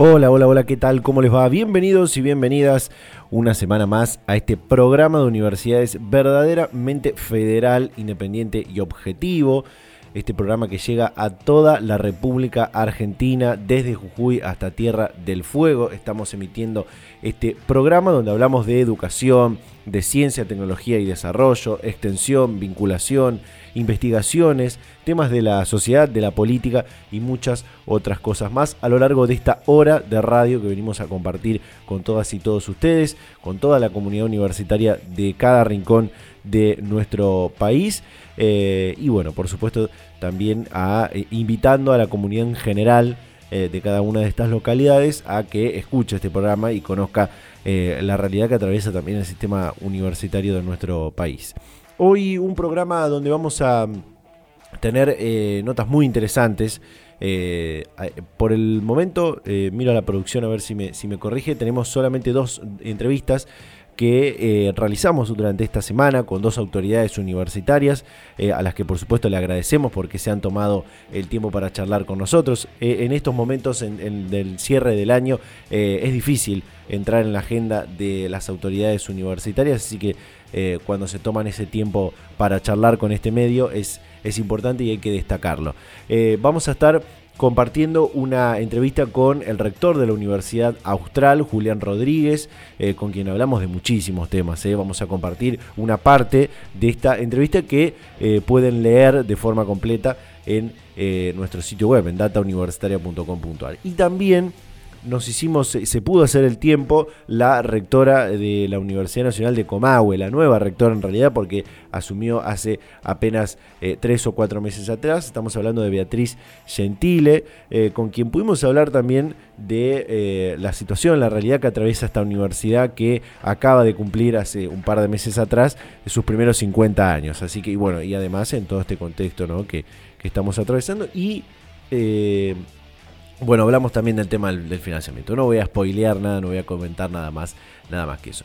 Hola, hola, hola, ¿qué tal? ¿Cómo les va? Bienvenidos y bienvenidas una semana más a este programa de universidades verdaderamente federal, independiente y objetivo. Este programa que llega a toda la República Argentina, desde Jujuy hasta Tierra del Fuego. Estamos emitiendo este programa donde hablamos de educación, de ciencia, tecnología y desarrollo, extensión, vinculación, investigaciones, temas de la sociedad, de la política y muchas otras cosas más a lo largo de esta hora de radio que venimos a compartir con todas y todos ustedes, con toda la comunidad universitaria de cada rincón de nuestro país. Eh, y bueno, por supuesto también a, eh, invitando a la comunidad en general eh, de cada una de estas localidades a que escuche este programa y conozca la realidad que atraviesa también el sistema universitario de nuestro país. Hoy un programa donde vamos a tener notas muy interesantes. por el momento, miro a la producción a ver si me, corrige, tenemos solamente dos entrevistas que eh, realizamos durante esta semana con dos autoridades universitarias, eh, a las que por supuesto le agradecemos porque se han tomado el tiempo para charlar con nosotros. Eh, en estos momentos del cierre del año es difícil entrar en la agenda de las autoridades universitarias, así que cuando se toman ese tiempo para charlar con este medio es, es importante y hay que destacarlo. vamos a estar compartiendo una entrevista con el rector de la Universidad Austral, Julián Rodríguez, eh, con quien hablamos de muchísimos temas. Eh. Vamos a compartir una parte de esta entrevista que eh, pueden leer de forma completa en nuestro sitio web, en datauniversitaria.com.ar. Y también nos hicimos, se pudo hacer el tiempo, la rectora de la Universidad Nacional de Comahue, la nueva rectora en realidad, porque asumió hace apenas eh, tres o cuatro meses atrás. Estamos hablando de Beatriz Gentile, eh, con quien pudimos hablar también de eh, la situación, la realidad que atraviesa esta universidad que acaba de cumplir hace un par de meses atrás sus primeros 50 años. Así que, y bueno, y además en todo este contexto ¿no? que, que estamos atravesando. Y bueno, hablamos también del tema del, financiamiento. No voy a spoilear nada, no voy a comentar nada más, nada más que eso.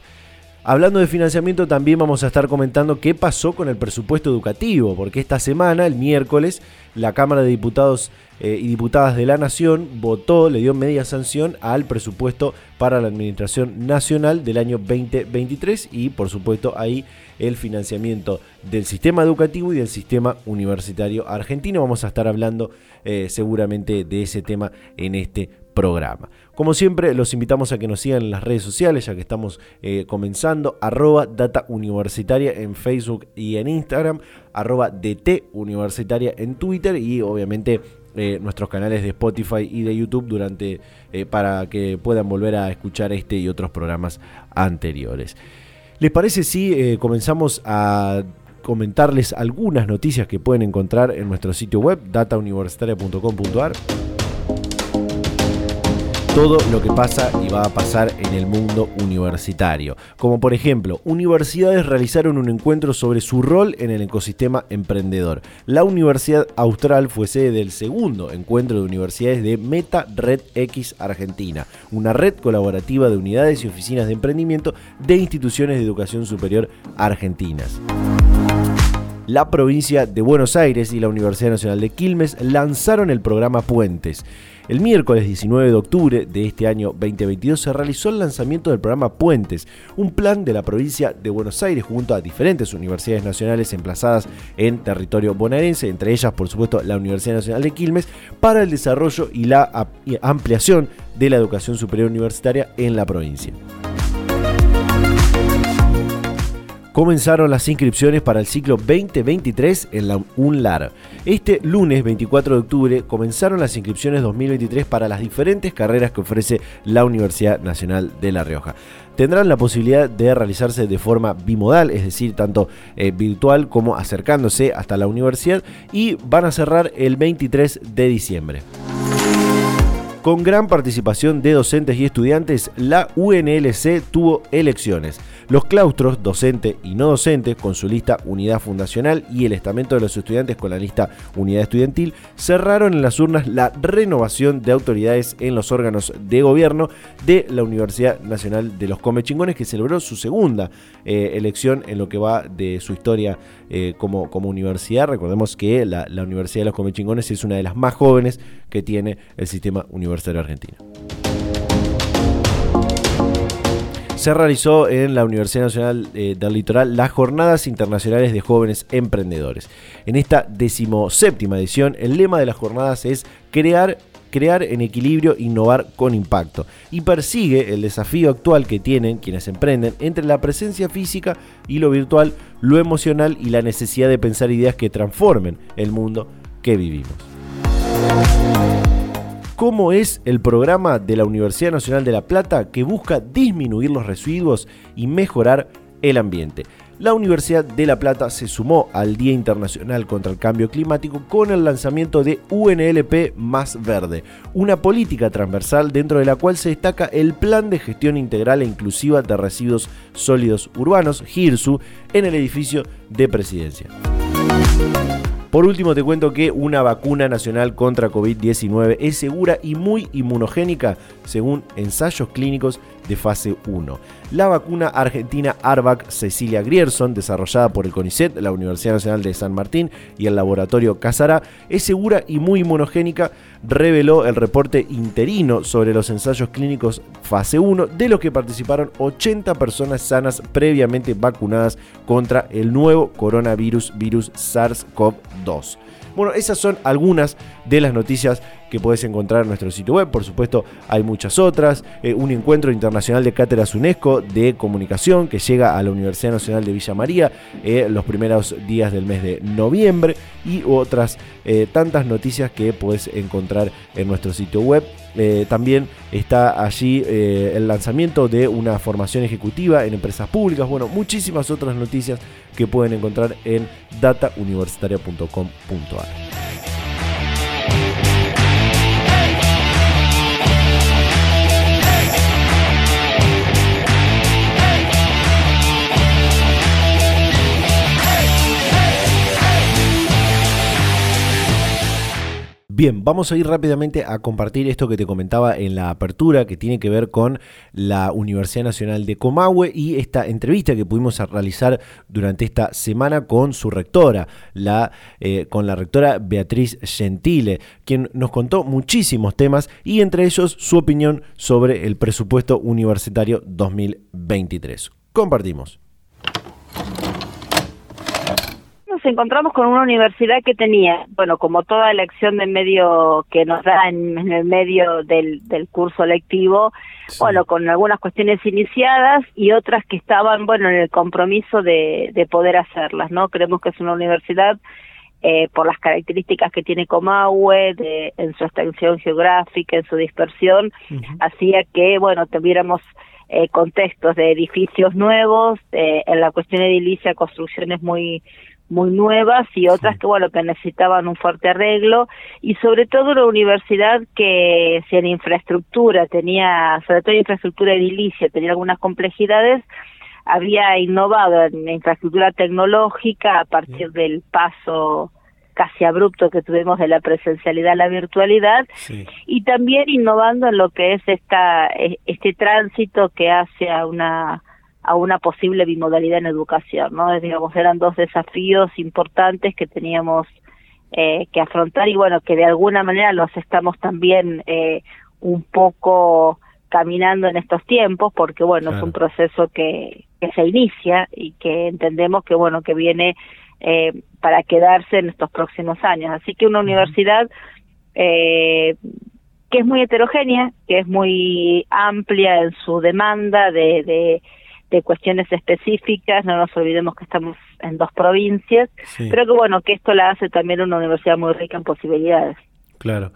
Hablando de financiamiento, también vamos a estar comentando qué pasó con el presupuesto educativo, porque esta semana, el miércoles, la Cámara de Diputados eh, y Diputadas de la Nación votó, le dio media sanción al presupuesto para la Administración Nacional del año 2023 y, por supuesto, ahí el financiamiento del sistema educativo y del sistema universitario argentino. Vamos a estar hablando eh, seguramente de ese tema en este programa. Como siempre, los invitamos a que nos sigan en las redes sociales, ya que estamos eh, comenzando, arroba data universitaria en Facebook y en Instagram, arroba DT universitaria en Twitter y obviamente eh, nuestros canales de Spotify y de YouTube durante para que puedan volver a escuchar este y otros programas anteriores. ¿Les parece si eh, comenzamos a comentarles algunas noticias que pueden encontrar en nuestro sitio web datauniversitaria.com.ar? Todo lo que pasa y va a pasar en el mundo universitario. Como por ejemplo, universidades realizaron un encuentro sobre su rol en el ecosistema emprendedor. La Universidad Austral fue sede del segundo encuentro de universidades de Meta Red X Argentina, una red colaborativa de unidades y oficinas de emprendimiento de instituciones de educación superior argentinas la provincia de Buenos Aires y la Universidad Nacional de Quilmes lanzaron el programa Puentes. El miércoles 19 de octubre de este año 2022 se realizó el lanzamiento del programa Puentes, un plan de la provincia de Buenos Aires junto a diferentes universidades nacionales emplazadas en territorio bonaerense, entre ellas por supuesto la Universidad Nacional de Quilmes, para el desarrollo y la ampliación de la educación superior universitaria en la provincia. Comenzaron las inscripciones para el ciclo 2023 en la UNLAR. Este lunes 24 de octubre comenzaron las inscripciones 2023 para las diferentes carreras que ofrece la Universidad Nacional de La Rioja. Tendrán la posibilidad de realizarse de forma bimodal, es decir, tanto eh, virtual como acercándose hasta la universidad y van a cerrar el 23 de diciembre. Con gran participación de docentes y estudiantes, la UNLC tuvo elecciones. Los claustros, docente y no docente, con su lista Unidad Fundacional y el estamento de los estudiantes con la lista Unidad Estudiantil, cerraron en las urnas la renovación de autoridades en los órganos de gobierno de la Universidad Nacional de los Comechingones, que celebró su segunda eh, elección en lo que va de su historia eh, como, como universidad. Recordemos que la, la Universidad de los Comechingones es una de las más jóvenes que tiene el sistema universitario argentino. Se realizó en la Universidad Nacional eh, del Litoral las Jornadas Internacionales de Jóvenes Emprendedores. En esta decimoséptima edición, el lema de las jornadas es crear crear en equilibrio, innovar con impacto. Y persigue el desafío actual que tienen quienes emprenden entre la presencia física y lo virtual, lo emocional y la necesidad de pensar ideas que transformen el mundo que vivimos cómo es el programa de la Universidad Nacional de La Plata que busca disminuir los residuos y mejorar el ambiente. La Universidad de La Plata se sumó al Día Internacional contra el Cambio Climático con el lanzamiento de UNLP Más Verde, una política transversal dentro de la cual se destaca el Plan de Gestión Integral e Inclusiva de Residuos Sólidos Urbanos, GIRSU, en el edificio de Presidencia. Por último, te cuento que una vacuna nacional contra COVID-19 es segura y muy inmunogénica según ensayos clínicos de fase 1. La vacuna argentina Arvac Cecilia Grierson, desarrollada por el CONICET, la Universidad Nacional de San Martín y el laboratorio Casará, es segura y muy inmunogénica, reveló el reporte interino sobre los ensayos clínicos fase 1, de los que participaron 80 personas sanas previamente vacunadas contra el nuevo coronavirus virus SARS-CoV-2. Bueno, esas son algunas de las noticias que puedes encontrar en nuestro sitio web. Por supuesto, hay muchas otras. Eh, un encuentro internacional de cátedras UNESCO de comunicación que llega a la Universidad Nacional de Villa María eh, los primeros días del mes de noviembre y otras eh, tantas noticias que puedes encontrar en nuestro sitio web. También está allí el lanzamiento de una formación ejecutiva en empresas públicas. Bueno, muchísimas otras noticias que pueden encontrar en datauniversitaria.com.ar. Bien, vamos a ir rápidamente a compartir esto que te comentaba en la apertura, que tiene que ver con la Universidad Nacional de Comahue y esta entrevista que pudimos realizar durante esta semana con su rectora, eh, con la rectora Beatriz Gentile, quien nos contó muchísimos temas y entre ellos su opinión sobre el presupuesto universitario 2023. Compartimos nos encontramos con una universidad que tenía, bueno, como toda elección de medio que nos da en, el medio del, curso lectivo, bueno, con algunas cuestiones iniciadas y otras que estaban, bueno, en el compromiso de, de poder hacerlas, ¿no? Creemos que es una universidad eh, por las características que tiene Comahue, de, en su extensión geográfica, en su dispersión, hacía que, bueno, tuviéramos eh, contextos de edificios nuevos, eh, en la cuestión edilicia, construcciones muy muy nuevas y otras que bueno que necesitaban un fuerte arreglo. Y sobre todo una universidad que si en infraestructura tenía sobre todo infraestructura edilicia tenía algunas complejidades había innovado en infraestructura tecnológica a partir del paso casi abrupto que tuvimos de la presencialidad a la virtualidad. Y también innovando en lo que es esta e, este tránsito que hace a una a una posible bimodalidad en educación, ¿no? Digamos, eran dos desafíos importantes que teníamos eh, que afrontar y bueno, que de alguna manera los estamos también eh, un poco caminando en estos tiempos porque bueno, es un proceso que, que se inicia y que entendemos que bueno, que viene eh, para quedarse en estos próximos años. Así que una universidad eh, que es muy heterogénea, que es muy amplia en su demanda de, de de cuestiones específicas, no nos olvidemos que estamos en dos provincias, pero que bueno, que esto la hace también una universidad muy rica en posibilidades. Claro.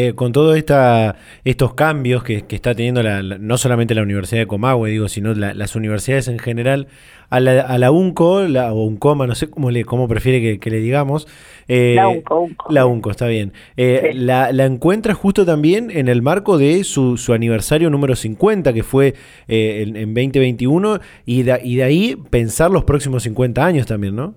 Eh, con todos estos cambios que, está teniendo no solamente la Universidad de Comahue, digo, sino las universidades en general, a la, UNCO, la, o UNCOMA, no sé cómo, le, cómo prefiere que, le digamos. Eh, la UNCO, La UNCO, está bien. Eh, la, encuentra justo también en el marco de su, aniversario número 50, que fue en, 2021, y y de ahí pensar los próximos 50 años también, ¿no?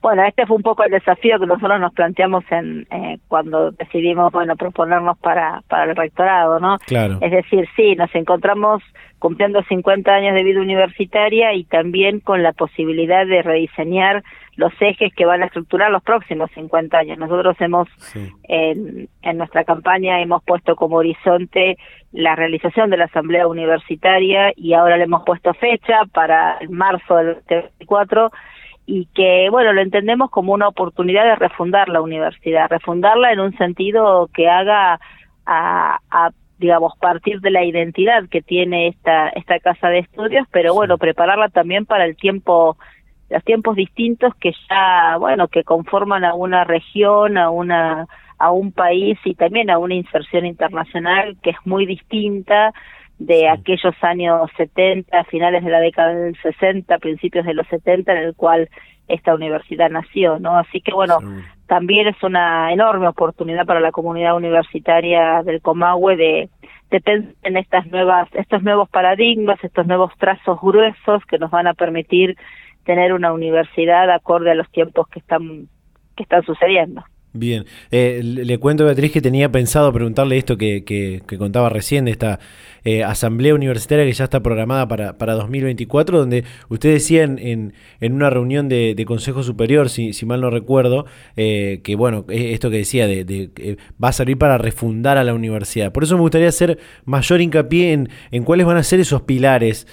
Bueno, este fue un poco el desafío que nosotros nos planteamos en eh, cuando decidimos, bueno, proponernos para, para el rectorado, ¿no? Claro. Es decir, sí, nos encontramos cumpliendo 50 años de vida universitaria y también con la posibilidad de rediseñar los ejes que van a estructurar los próximos 50 años. Nosotros hemos, en, en nuestra campaña, hemos puesto como horizonte la realización de la Asamblea Universitaria y ahora le hemos puesto fecha para el marzo del 24 y que, bueno, lo entendemos como una oportunidad de refundar la universidad, refundarla en un sentido que haga a, a digamos, partir de la identidad que tiene esta, esta casa de estudios, pero bueno, prepararla también para el tiempo, los tiempos distintos que ya, bueno, que conforman a una región, a una, a un país y también a una inserción internacional que es muy distinta de aquellos años 70, finales de la década del 60, principios de los 70, en el cual esta universidad nació, ¿no? Así que bueno, también es una enorme oportunidad para la comunidad universitaria del Comahue de, de pensar en estas nuevas, estos nuevos paradigmas, estos nuevos trazos gruesos que nos van a permitir tener una universidad acorde a los tiempos que están que están sucediendo. Bien, eh, le cuento a Beatriz que tenía pensado preguntarle esto que, que, contaba recién de esta eh, asamblea universitaria que ya está programada para, para 2024, donde usted decía en, en, una reunión de, Consejo Superior, si, si mal no recuerdo, eh, que bueno, esto que decía de, va a servir para refundar a la universidad. Por eso me gustaría hacer mayor hincapié en, en cuáles van a ser esos pilares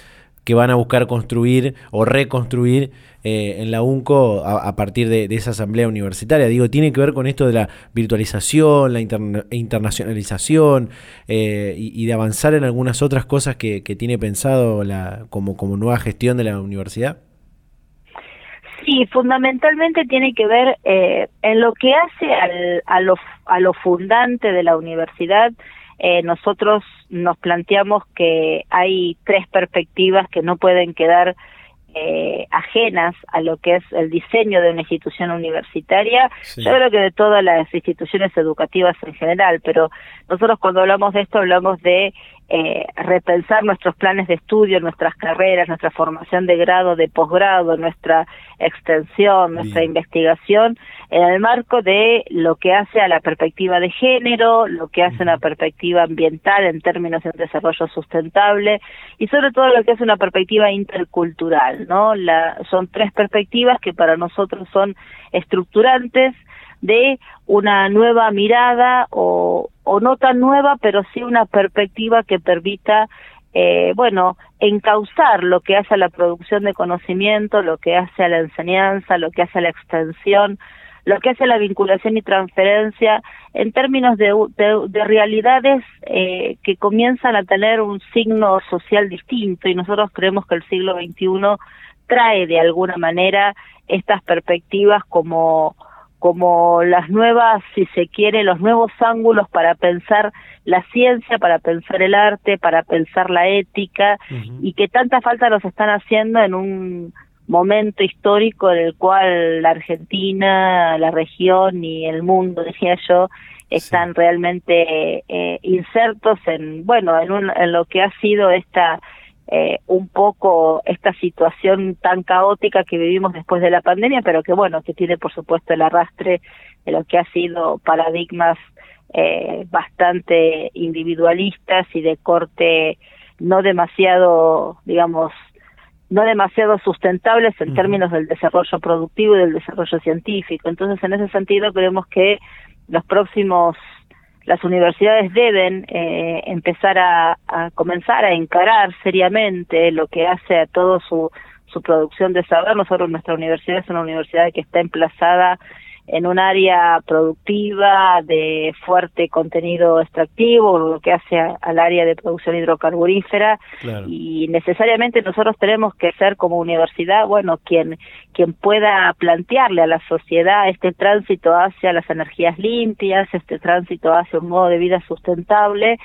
que van a buscar construir o reconstruir eh, en la UNCO a, partir de, esa asamblea universitaria. Digo, tiene que ver con esto de la virtualización, la internacionalización eh, y, de avanzar en algunas otras cosas que, tiene pensado la, como, como nueva gestión de la universidad. Sí, fundamentalmente tiene que ver eh, en lo que hace al, a, lo, a lo fundante de la universidad eh, nosotros nos planteamos que hay tres perspectivas que no pueden quedar eh, ajenas a lo que es el diseño de una institución universitaria, yo creo que de todas las instituciones educativas en general, pero nosotros cuando hablamos de esto hablamos de eh, repensar nuestros planes de estudio, nuestras carreras, nuestra formación de grado, de posgrado, nuestra extensión, nuestra investigación, en el marco de lo que hace a la perspectiva de género, lo que hace una perspectiva ambiental en términos de desarrollo sustentable y sobre todo lo que hace una perspectiva intercultural, ¿no? La, son tres perspectivas que para nosotros son estructurantes de una nueva mirada o, o no tan nueva, pero sí una perspectiva que permita, eh, bueno, encauzar lo que hace a la producción de conocimiento, lo que hace a la enseñanza, lo que hace a la extensión, lo que hace a la vinculación y transferencia en términos de, de, realidades eh, que comienzan a tener un signo social distinto. Y nosotros creemos que el siglo XXI trae de alguna manera estas perspectivas como como las nuevas, si se quiere, los nuevos ángulos para pensar la ciencia, para pensar el arte, para pensar la ética, y que tanta falta nos están haciendo en un momento histórico en el cual la Argentina, la región y el mundo, decía yo, están realmente eh, insertos en, bueno, en, un, en lo que ha sido esta eh, un poco esta situación tan caótica que vivimos después de la pandemia, pero que bueno, que tiene por supuesto el arrastre de lo que ha sido paradigmas eh, bastante individualistas y de corte no demasiado, digamos, no demasiado sustentables en términos del desarrollo productivo y del desarrollo científico. Entonces, en ese sentido, creemos que los próximos las universidades deben eh, empezar a, comenzar a encarar seriamente lo que hace a todo su, su producción de saber. Nosotros, nuestra universidad es una universidad que está emplazada en un área productiva de fuerte contenido extractivo, lo que hace al área de producción hidrocarburífera. Y necesariamente nosotros tenemos que ser como universidad, bueno, quien quien pueda plantearle a la sociedad este tránsito hacia las energías limpias, este tránsito hacia un modo de vida sustentable,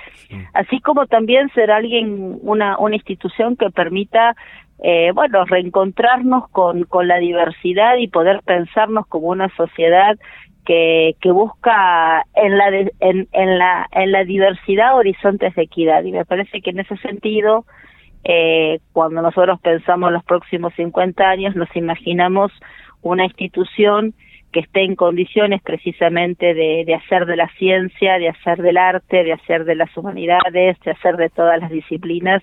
así como también ser alguien una una institución que permita eh, bueno, reencontrarnos con, con la diversidad y poder pensarnos como una sociedad que, que busca en la, en, en, la, en la diversidad horizontes de equidad. Y me parece que en ese sentido, eh, cuando nosotros pensamos los próximos 50 años, nos imaginamos una institución que esté en condiciones precisamente de, de hacer de la ciencia, de hacer del arte, de hacer de las humanidades, de hacer de todas las disciplinas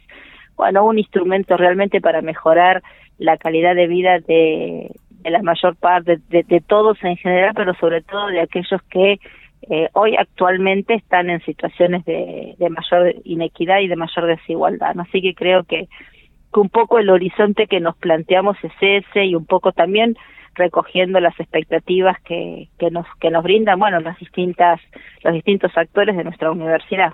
bueno, un instrumento realmente para mejorar la calidad de vida de, la mayor parte, de, todos en general, pero sobre todo de aquellos que eh, hoy actualmente están en situaciones de, mayor inequidad y de mayor desigualdad. Así que creo que, que un poco el horizonte que nos planteamos es ese y un poco también recogiendo las expectativas que, que nos que nos brindan bueno las distintas los distintos actores de nuestra universidad.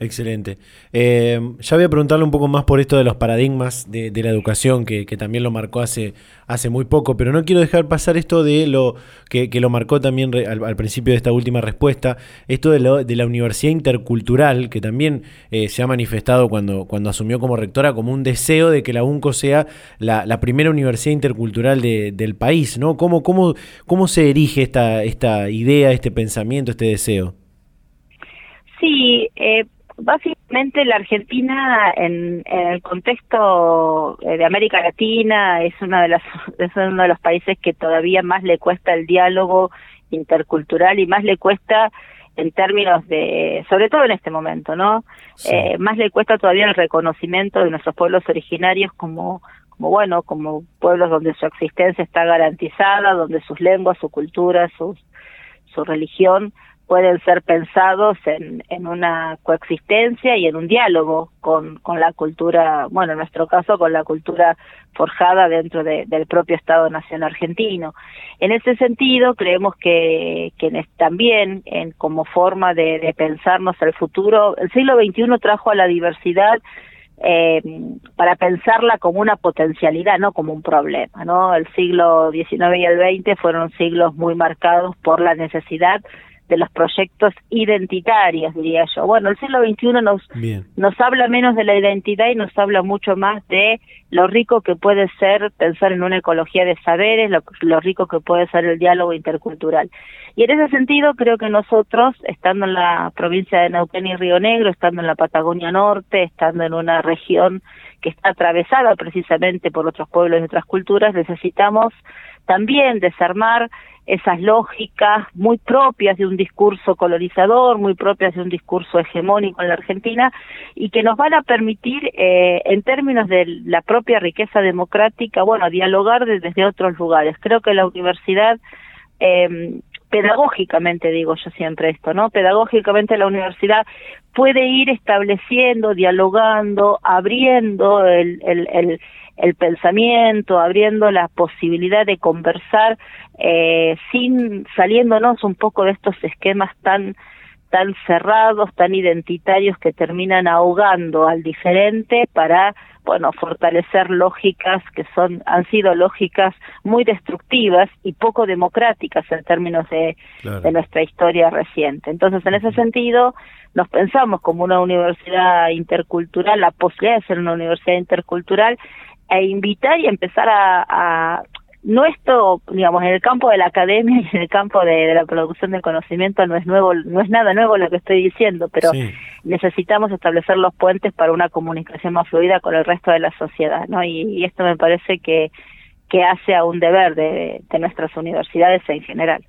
Excelente. Eh, ya voy a preguntarle un poco más por esto de los paradigmas de, la educación, que, también lo marcó hace, hace muy poco, pero no quiero dejar pasar esto de lo que, lo marcó también al, principio de esta última respuesta, esto de, lo, de la universidad intercultural, que también eh, se ha manifestado cuando, cuando asumió como rectora como un deseo de que la UNCO sea la, primera universidad intercultural del país, ¿no? ¿Cómo, cómo, cómo se erige esta, esta idea, este pensamiento, este deseo? Sí, eh, Básicamente la Argentina en, el contexto eh, de América Latina es una de las es uno de los países que todavía más le cuesta el diálogo intercultural y más le cuesta en términos de, sobre todo en este momento, ¿no? Eh, más le cuesta todavía el reconocimiento de nuestros pueblos originarios como, como bueno, como pueblos donde su existencia está garantizada, donde sus lenguas, su cultura, su, su religión pueden ser pensados en, en una coexistencia y en un diálogo con, con la cultura, bueno, en nuestro caso con la cultura forjada dentro del propio Estado Nación argentino. En ese sentido, creemos que, que también en, como forma de, de pensarnos el futuro, el siglo XXI trajo a la diversidad eh, para pensarla como una potencialidad, no como un problema, ¿no? El siglo XIX y el XX fueron siglos muy marcados por la necesidad de los proyectos identitarios, diría yo. Bueno, el siglo XXI nos, nos habla menos de la identidad y nos habla mucho más de lo rico que puede ser pensar en una ecología de saberes, lo, lo rico que puede ser el diálogo intercultural. Y en ese sentido creo que nosotros, estando en la provincia de Neuquén y Río Negro, estando en la Patagonia Norte, estando en una región que está atravesada precisamente por otros pueblos y otras culturas, necesitamos también desarmar esas lógicas muy propias de un discurso colonizador, muy propias de un discurso hegemónico en la Argentina y que nos van a permitir, eh, en términos de la propia riqueza democrática, bueno, dialogar desde otros lugares. Creo que la universidad eh, pedagógicamente digo yo siempre esto, ¿no? Pedagógicamente la universidad puede ir estableciendo, dialogando, abriendo el, el, el, el pensamiento, abriendo la posibilidad de conversar eh, sin saliéndonos un poco de estos esquemas tan tan cerrados, tan identitarios que terminan ahogando al diferente para, bueno, fortalecer lógicas que son han sido lógicas muy destructivas y poco democráticas en términos de, de nuestra historia reciente. Entonces, en ese sentido, nos pensamos como una universidad intercultural, la posibilidad de ser una universidad intercultural e invitar y empezar a, a no esto, digamos, en el campo de la academia y en el campo de, la producción del conocimiento no es nuevo, no es nada nuevo lo que estoy diciendo, pero necesitamos establecer los puentes para una comunicación más fluida con el resto de la sociedad, ¿no? Y, esto me parece que, que hace a un deber de, de nuestras universidades en general.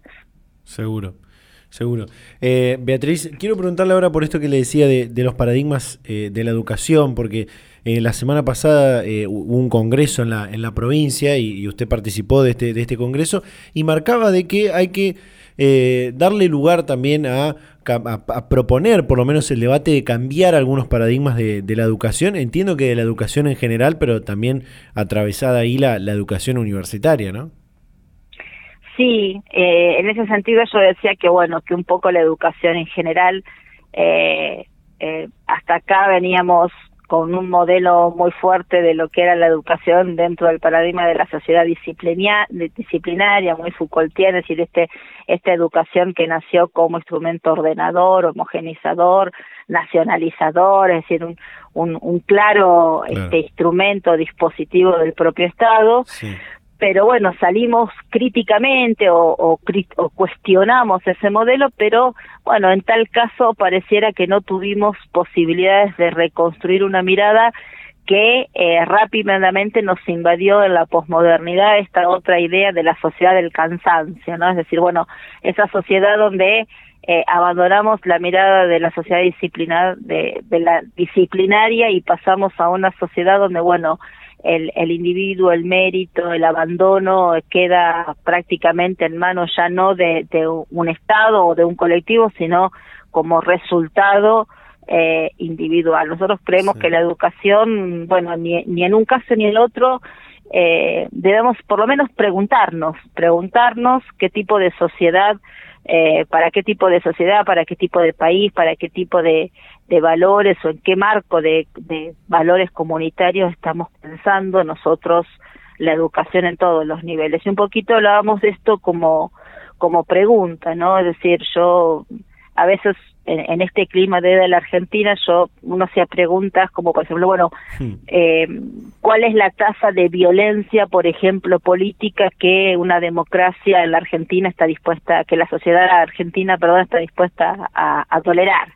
Seguro. Seguro. Eh, Beatriz, quiero preguntarle ahora por esto que le decía de, los paradigmas eh, de la educación, porque eh, la semana pasada hubo un congreso en la, en la provincia y, usted participó de este, de este congreso y marcaba de que hay que darle lugar también a, proponer por lo menos el debate de cambiar algunos paradigmas de, la educación. Entiendo que de la educación en general, pero también atravesada ahí la, la educación universitaria, ¿no? sí, eh, en ese sentido yo decía que bueno, que un poco la educación en general, eh, eh, hasta acá veníamos con un modelo muy fuerte de lo que era la educación dentro del paradigma de la sociedad disciplinaria, muy Foucaultiana, es decir, este, esta educación que nació como instrumento ordenador, homogenizador, nacionalizador, es decir, un, un, un claro, Este, instrumento, dispositivo del propio Estado. Pero bueno, salimos críticamente o, o, o, cuestionamos ese modelo, pero bueno, en tal caso pareciera que no tuvimos posibilidades de reconstruir una mirada que eh, rápidamente nos invadió en la posmodernidad esta otra idea de la sociedad del cansancio, ¿no? Es decir, bueno, esa sociedad donde eh, abandonamos la mirada de la sociedad disciplinar, de, de, la disciplinaria y pasamos a una sociedad donde, bueno, el, el individuo, el mérito, el abandono queda prácticamente en manos ya no de, de un Estado o de un colectivo, sino como resultado eh, individual. Nosotros creemos que la educación, bueno, ni, ni en un caso ni en el otro, eh, debemos por lo menos preguntarnos, preguntarnos qué tipo de sociedad eh, para qué tipo de sociedad, para qué tipo de país, para qué tipo de, de valores o en qué marco de, de valores comunitarios estamos pensando nosotros la educación en todos los niveles. Y un poquito hablábamos de esto como, como pregunta, ¿no? Es decir, yo a veces en, este clima de la Argentina, yo uno hacía preguntas como, por ejemplo, bueno, hmm. eh, ¿cuál es la tasa de violencia, por ejemplo, política que una democracia en la Argentina está dispuesta, que la sociedad argentina, perdón, está dispuesta a, a tolerar?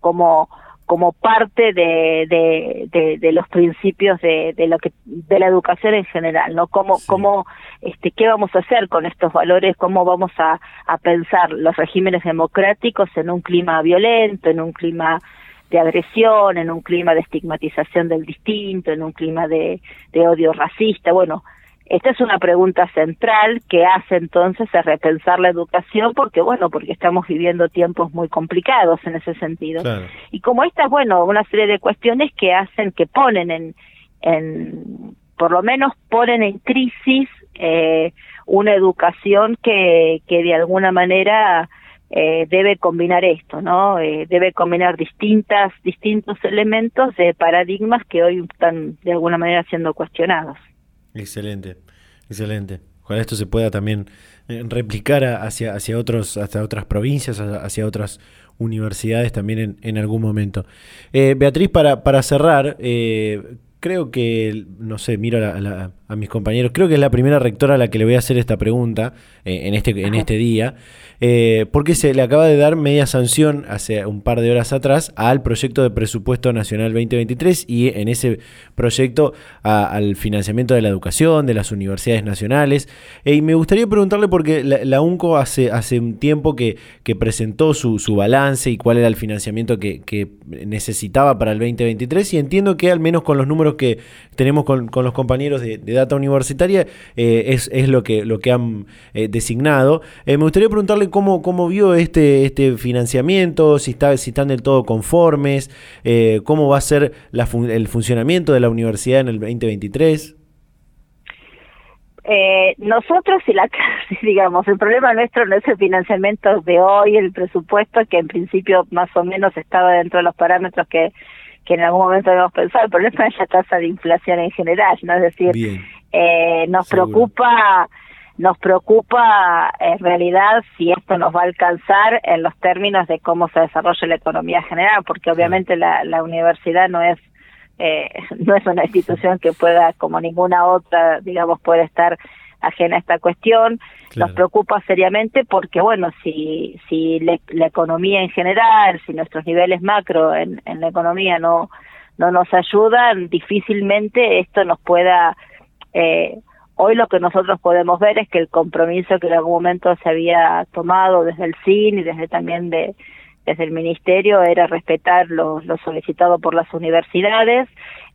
Como como parte de, de, de, los principios de, de lo que de la educación en general no cómo cómo este qué vamos a hacer con estos valores cómo vamos a, a pensar los regímenes democráticos en un clima violento en un clima de agresión en un clima de estigmatización del distinto en un clima de, de odio racista. Bueno esta es una pregunta central que hace entonces a repensar la educación porque, bueno, porque estamos viviendo tiempos muy complicados en ese sentido. Y como esta, bueno, una serie de cuestiones que hacen, que ponen en, en por lo menos ponen en crisis eh, una educación que, que de alguna manera eh, debe combinar esto, ¿no? Eh, debe combinar distintas, distintos elementos de paradigmas que hoy están de alguna manera siendo cuestionados. Excelente, excelente. Ojalá esto se pueda también eh, replicar hacia, hacia, otros, hacia otras provincias, hacia otras universidades también en, en algún momento. Eh, Beatriz, para, para cerrar, eh, creo que, no sé, miro a, a, mis compañeros, creo que es la primera rectora a la que le voy a hacer esta pregunta en, este, en este día. Eh, porque se le acaba de dar media sanción hace un par de horas atrás al proyecto de presupuesto nacional 2023 y en ese proyecto al financiamiento de la educación, de las universidades nacionales. Eh, y me gustaría preguntarle porque la, UNCO hace, hace un tiempo que, que presentó su, su, balance y cuál era el financiamiento que, que, necesitaba para el 2023 y entiendo que al menos con los números que tenemos con, con los compañeros de, data universitaria eh, es, es, lo, que, lo que han designado. me gustaría preguntarle cómo, cómo vio este, este financiamiento, si, está, si están del todo conformes, eh, cómo va a ser la el funcionamiento de la universidad en el 2023. Eh, nosotros y la digamos el problema nuestro no es el financiamiento de hoy el presupuesto que en principio más o menos estaba dentro de los parámetros que, que en algún momento debemos pensar el problema es la tasa de inflación en general no es decir eh, nos preocupa nos preocupa en realidad si esto nos va a alcanzar en los términos de cómo se desarrolla la economía general, porque obviamente la, la universidad no es eh, no es una institución que pueda, como ninguna otra, digamos, puede estar ajena a esta cuestión. Nos preocupa seriamente porque, bueno, si, si la economía en general, si nuestros niveles macro en, en la economía no, no nos ayudan, difícilmente esto nos pueda eh, Hoy lo que nosotros podemos ver es que el compromiso que en algún momento se había tomado desde el CIN y desde también de, desde el Ministerio era respetar lo, lo solicitado por las universidades.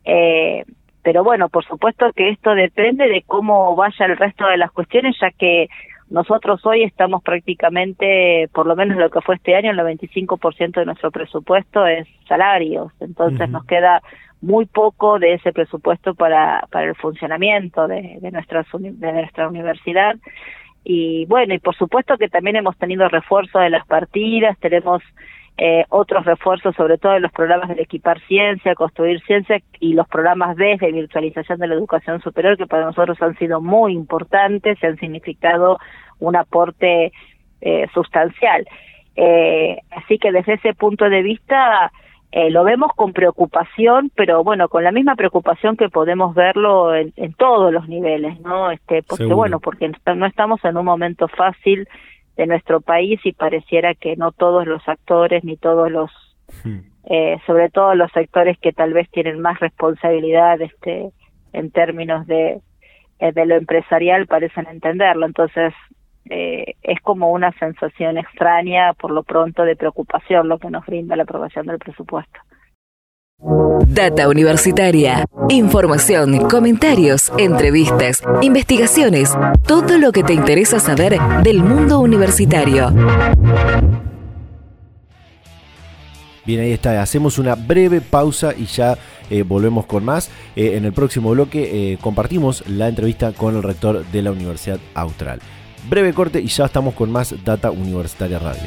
Eh, pero bueno, por supuesto que esto depende de cómo vaya el resto de las cuestiones, ya que nosotros hoy estamos prácticamente, por lo menos lo que fue este año, el 95% de nuestro presupuesto es salarios. Entonces nos queda muy poco de ese presupuesto para, para el funcionamiento de, de, nuestra, de nuestra universidad. y bueno, y por supuesto que también hemos tenido refuerzo de las partidas, tenemos eh, otros refuerzos, sobre todo en los programas del Equipar Ciencia, Construir Ciencia y los programas B de virtualización de la educación superior, que para nosotros han sido muy importantes y han significado un aporte eh, sustancial. Eh, así que desde ese punto de vista eh, lo vemos con preocupación, pero bueno, con la misma preocupación que podemos verlo en, en todos los niveles, ¿no? Este, porque bueno, porque no estamos en un momento fácil de nuestro país y pareciera que no todos los actores ni todos los hmm. eh, sobre todo los sectores que tal vez tienen más responsabilidad este en términos de eh, de lo empresarial parecen entenderlo entonces eh, es como una sensación extraña por lo pronto de preocupación lo que nos brinda la aprobación del presupuesto Data Universitaria. Información, comentarios, entrevistas, investigaciones, todo lo que te interesa saber del mundo universitario. Bien, ahí está. Hacemos una breve pausa y ya eh, volvemos con más. Eh, en el próximo bloque eh, compartimos la entrevista con el rector de la Universidad Austral. Breve corte y ya estamos con más Data Universitaria Radio.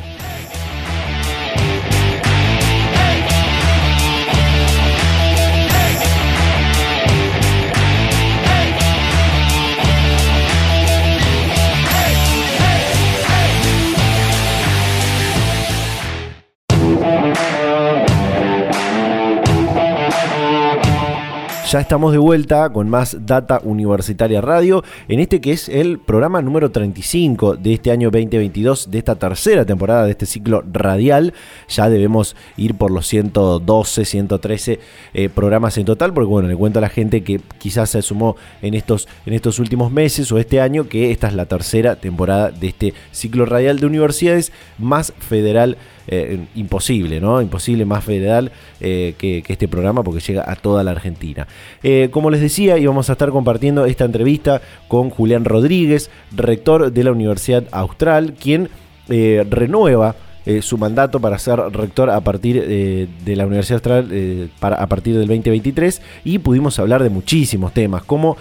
Ya estamos de vuelta con más Data Universitaria Radio, en este que es el programa número 35 de este año 2022, de esta tercera temporada de este ciclo radial. Ya debemos ir por los 112, 113 eh, programas en total, porque bueno, le cuento a la gente que quizás se sumó en estos, en estos últimos meses o este año que esta es la tercera temporada de este ciclo radial de universidades más federal eh, imposible, ¿no? Imposible más federal eh, que, este programa porque llega a toda la Argentina. Eh, como les decía, íbamos a estar compartiendo esta entrevista con Julián Rodríguez, rector de la Universidad Austral, quien renueva eh, su mandato para ser rector a partir eh, de la Universidad Austral eh, a partir del 2023 y pudimos hablar de muchísimos temas, como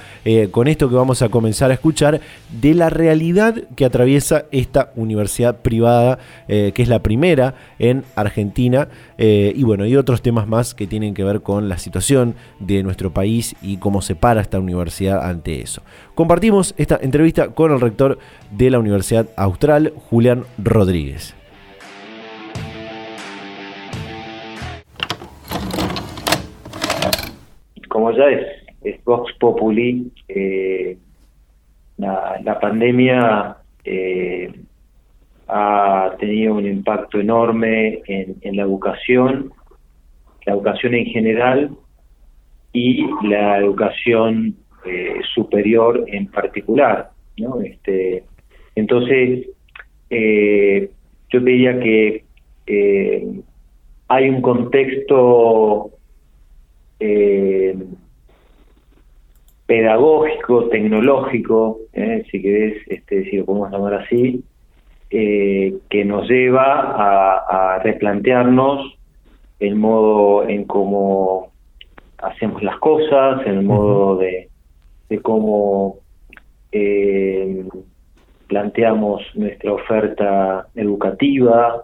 con esto que vamos a comenzar a escuchar, de la realidad que atraviesa esta universidad privada, que es la primera en Argentina, y bueno, y otros temas más que tienen que ver con la situación de nuestro país y cómo se para esta universidad ante eso. Compartimos esta entrevista con el rector de la Universidad Austral, Julián Rodríguez. Como ya es, Vox Populi, eh, la, pandemia eh, ha tenido un impacto enorme en, la educación, la educación en general y la educación eh, superior en particular. ¿no? Este, entonces, yo diría que hay un contexto eh, pedagógico, tecnológico, eh, si querés, este, si lo podemos llamar así, eh, que nos lleva a, replantearnos el modo en cómo hacemos las cosas, el modo de, cómo planteamos nuestra oferta educativa,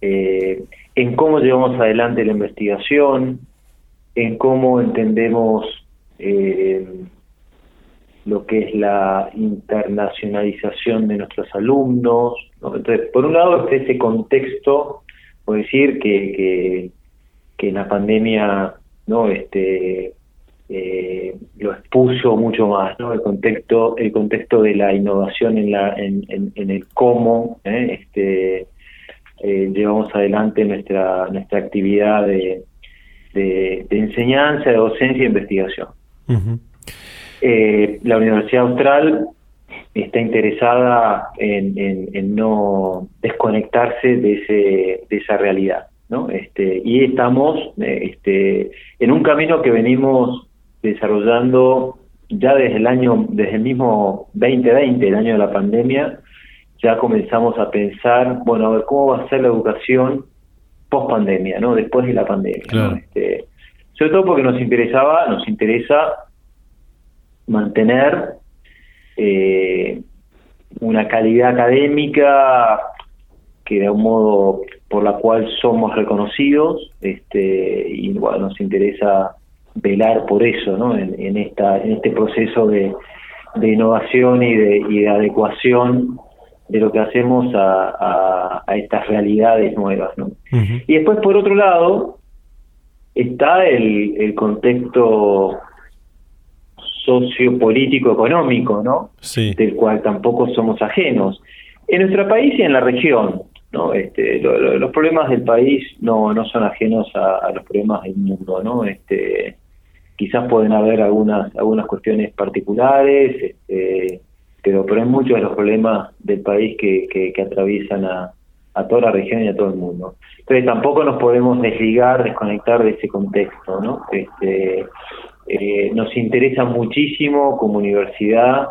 en cómo llevamos adelante la investigación, en cómo entendemos eh, lo que es la internacionalización de nuestros alumnos. Entonces, por un lado está ese contexto, puedo decir que, que, la pandemia no este eh, lo expuso mucho más, ¿no? El contexto, el contexto de la innovación en la, en, en, el cómo, ¿eh? este llevamos adelante nuestra nuestra actividad de de, enseñanza, de docencia e investigación. Eh, la Universidad Austral está interesada en, no desconectarse de, ese, de esa realidad. ¿no? Este, y estamos este, en un camino que venimos desarrollando ya desde el año, desde el mismo 2020, el año de la pandemia, ya comenzamos a pensar, bueno, a ver cómo va a ser la educación post pandemia, ¿no? Después de la pandemia. Este, sobre todo porque nos interesaba, nos interesa mantener eh, una calidad académica que de un modo por la cual somos reconocidos este, y bueno, nos interesa velar por eso ¿no? en, esta, en este proceso de, de innovación y de, y de adecuación de lo que hacemos a, a, estas realidades nuevas. ¿no? Y después, por otro lado, está el, el contexto sociopolítico económico, ¿no? Del cual tampoco somos ajenos. En nuestro país y en la región, ¿no? Este, los problemas del país no, no son ajenos a, los problemas del mundo, ¿no? Este, quizás pueden haber algunas algunas cuestiones particulares, este, pero pero hay muchos de los problemas del país que, que, atraviesan a, a toda la región y a todo el mundo. Entonces tampoco nos podemos desligar, desconectar de ese contexto, ¿no? Este, eh, nos interesa muchísimo como universidad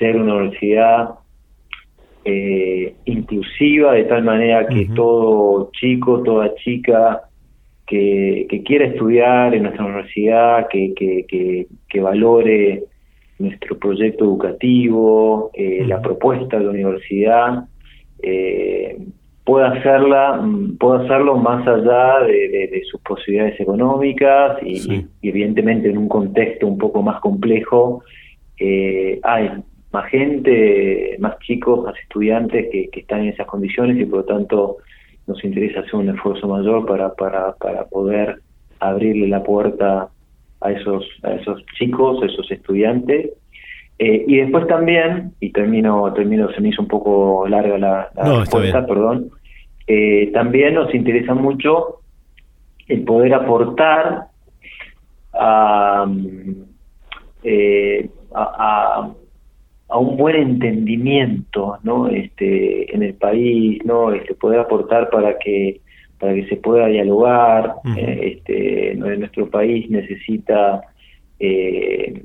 ser una universidad eh, inclusiva de tal manera que todo chico, toda chica que, quiera estudiar en nuestra universidad, que, que, valore nuestro proyecto educativo, eh, la propuesta de la universidad, eh, pueda hacerla, pueda hacerlo más allá de, sus posibilidades económicas y, evidentemente en un contexto un poco más complejo eh, hay más gente, más chicos, más estudiantes que, están en esas condiciones y por lo tanto nos interesa hacer un esfuerzo mayor para, para, para poder abrirle la puerta a esos, a esos chicos, a esos estudiantes. Eh, y después también, y termino, termino, se me hizo un poco larga la, respuesta, perdón, eh, también nos interesa mucho el poder aportar a, eh, a, a un buen entendimiento no este en el país no este poder aportar para que para que se pueda dialogar eh, este nuestro país necesita eh,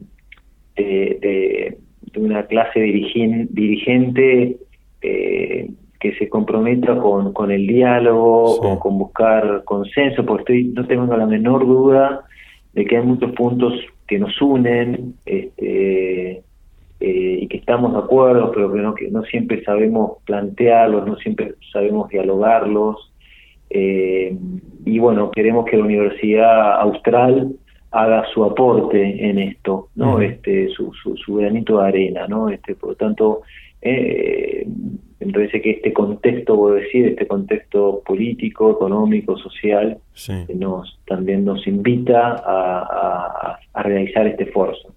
de, una clase dirigente eh, que se comprometa con, con el diálogo con buscar consenso porque estoy no tengo la menor duda de que hay muchos puntos que nos unen este eh, y que estamos de acuerdo, pero que no, que no siempre sabemos plantearlos, no siempre sabemos dialogarlos. Eh, y bueno, queremos que la Universidad Austral haga su aporte en esto, ¿no? Este, su, su, granito de arena, ¿no? Este, por lo tanto, eh, me parece que este contexto, voy a decir, este contexto político, económico, social, nos también nos invita a, a, realizar este esfuerzo.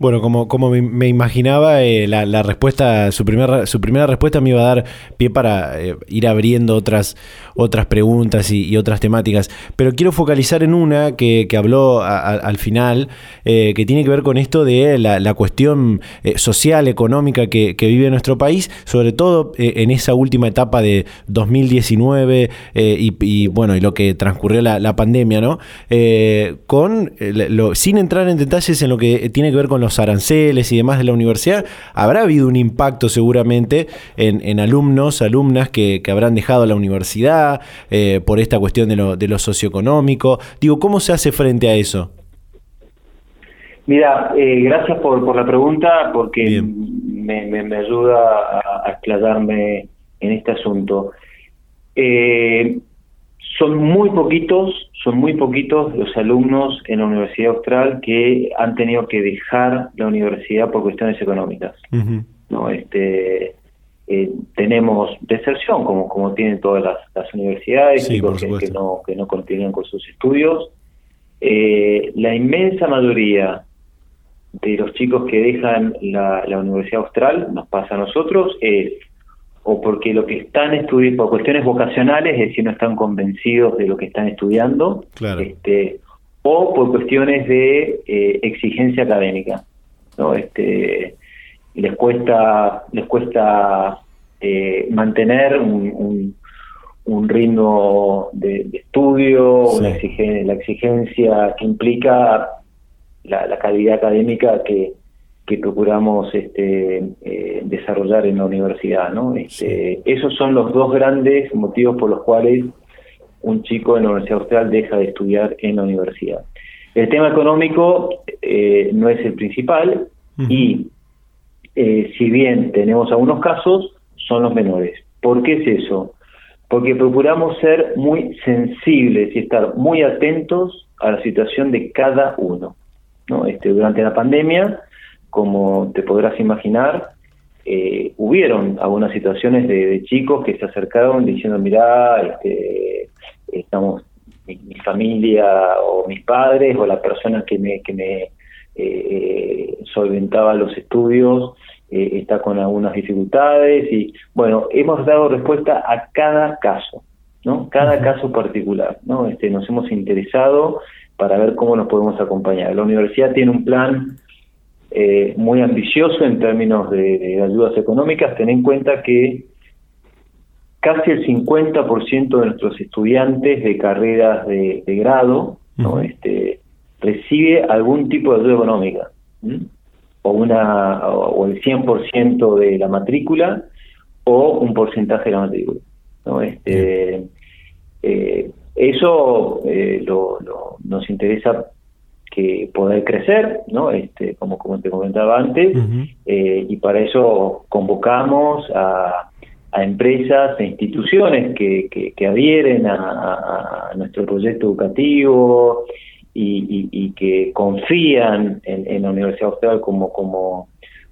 Bueno, como, como me imaginaba, eh, la, respuesta, su primera, su primera respuesta me iba a dar pie para eh, ir abriendo otras, otras preguntas y, otras temáticas. Pero quiero focalizar en una que, habló al final, eh, que tiene que ver con esto de la, cuestión social, económica que, vive nuestro país, sobre todo en esa última etapa de 2019 y, bueno, y lo que transcurrió la, pandemia, ¿no? con sin entrar en detalles en lo que tiene que ver con los aranceles y demás de la universidad, habrá habido un impacto seguramente en, alumnos, alumnas que, habrán dejado la universidad eh, por esta cuestión de lo, de lo socioeconómico. Digo, ¿cómo se hace frente a eso? Mira, eh, gracias por, por la pregunta porque me, me, ayuda a, a, explayarme en este asunto. Eh, son muy poquitos, son muy poquitos los alumnos en la Universidad Austral que han tenido que dejar la universidad por cuestiones económicas. No, este, eh, tenemos deserción, como como tienen todas las, universidades, que, no que no continúan con sus estudios. Eh, la inmensa mayoría de los chicos que dejan la, la Universidad Austral, nos pasa a nosotros, es o porque lo que están estudiando, por cuestiones vocacionales, es decir, no están convencidos de lo que están estudiando, este, o por cuestiones de eh, exigencia académica, ¿no? Este, les cuesta, les cuesta eh, mantener un, un, ritmo de, estudio, la exigencia que implica la, la calidad académica que, que procuramos este, eh, desarrollar en la universidad. ¿no? Este, Esos son los dos grandes motivos por los cuales un chico en la Universidad Austral deja de estudiar en la universidad. El tema económico eh, no es el principal y eh, si bien tenemos algunos casos, son los menores. ¿Por qué es eso? Porque procuramos ser muy sensibles y estar muy atentos a la situación de cada uno. ¿no? Este, durante la pandemia, como te podrás imaginar, eh, hubieron algunas situaciones de, chicos que se acercaron diciendo, mirá, este, estamos, mi, familia o mis padres o la persona que me, que me eh, solventaba los estudios eh, está con algunas dificultades y bueno, hemos dado respuesta a cada caso, ¿no? Cada caso particular, ¿no? Este, nos hemos interesado para ver cómo nos podemos acompañar. La universidad tiene un plan eh, muy ambicioso en términos de, ayudas económicas. Ten en cuenta que casi el 50% de nuestros estudiantes de carreras de, grado ¿no? este, recibe algún tipo de ayuda económica, o, una, o el 100% de la matrícula o un porcentaje de la matrícula. ¿no? Este, eh, eso eh, lo, nos interesa que poder crecer, ¿no? Este, como, como te comentaba antes, eh, y para eso convocamos a, empresas e instituciones que, que, adhieren a, nuestro proyecto educativo y, que confían en, la Universidad Austral como, como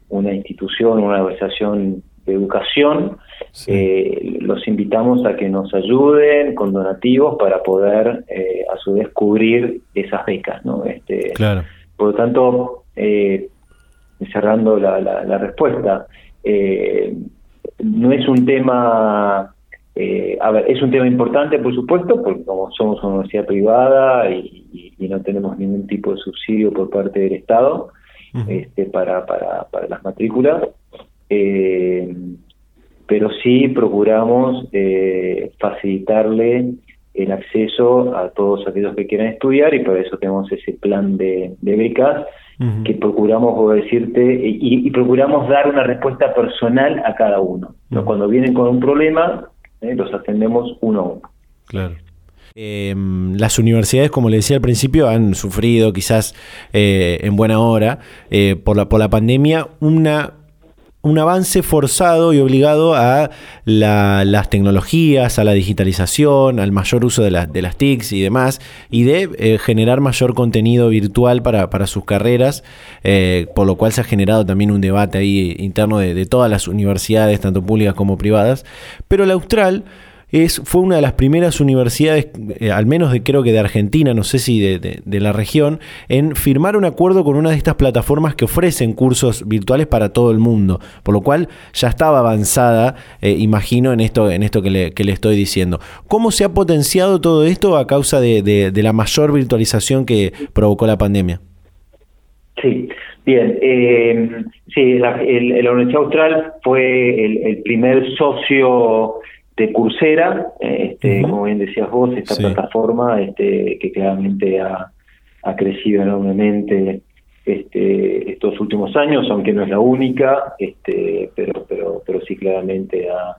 una institución, una organización de educación, eh, los invitamos a que nos ayuden con donativos para poder eh, a su vez cubrir esas becas, ¿no? Este, claro. Por lo tanto, eh, cerrando la, la, respuesta, no es un tema, a ver, es un tema importante, por supuesto, porque como somos una universidad privada y, no tenemos ningún tipo de subsidio por parte del Estado este, para, para, para las matrículas, eh, pero sí procuramos eh, facilitarle el acceso a todos aquellos que quieran estudiar y por eso tenemos ese plan de, becas que procuramos decirte y, procuramos dar una respuesta personal a cada uno. Cuando vienen con un problema, eh, los atendemos uno a uno. Claro. Em, las universidades, como le decía al principio, han sufrido quizás eh, en buena hora por, la, por la pandemia una un avance forzado y obligado a las tecnologías, a la digitalización, al mayor uso de, de las TICs y demás, y de eh, generar mayor contenido virtual para, sus carreras, eh, por lo cual se ha generado también un debate ahí interno de, de todas las universidades, tanto públicas como privadas. Pero la Austral es, fue una de las primeras universidades, eh, al menos de creo que de Argentina, no sé si de, la región, en firmar un acuerdo con una de estas plataformas que ofrecen cursos virtuales para todo el mundo, por lo cual ya estaba avanzada, eh, imagino, en esto, en esto que le, estoy diciendo. ¿Cómo se ha potenciado todo esto a causa de, la mayor virtualización que provocó la pandemia? Sí, bien. Eh, sí, la, Universidad Austral fue el primer socio de Coursera, este, como bien decías vos, esta plataforma este, que claramente ha, crecido enormemente este, estos últimos años, aunque no es la única, este, pero, pero, pero sí claramente ha,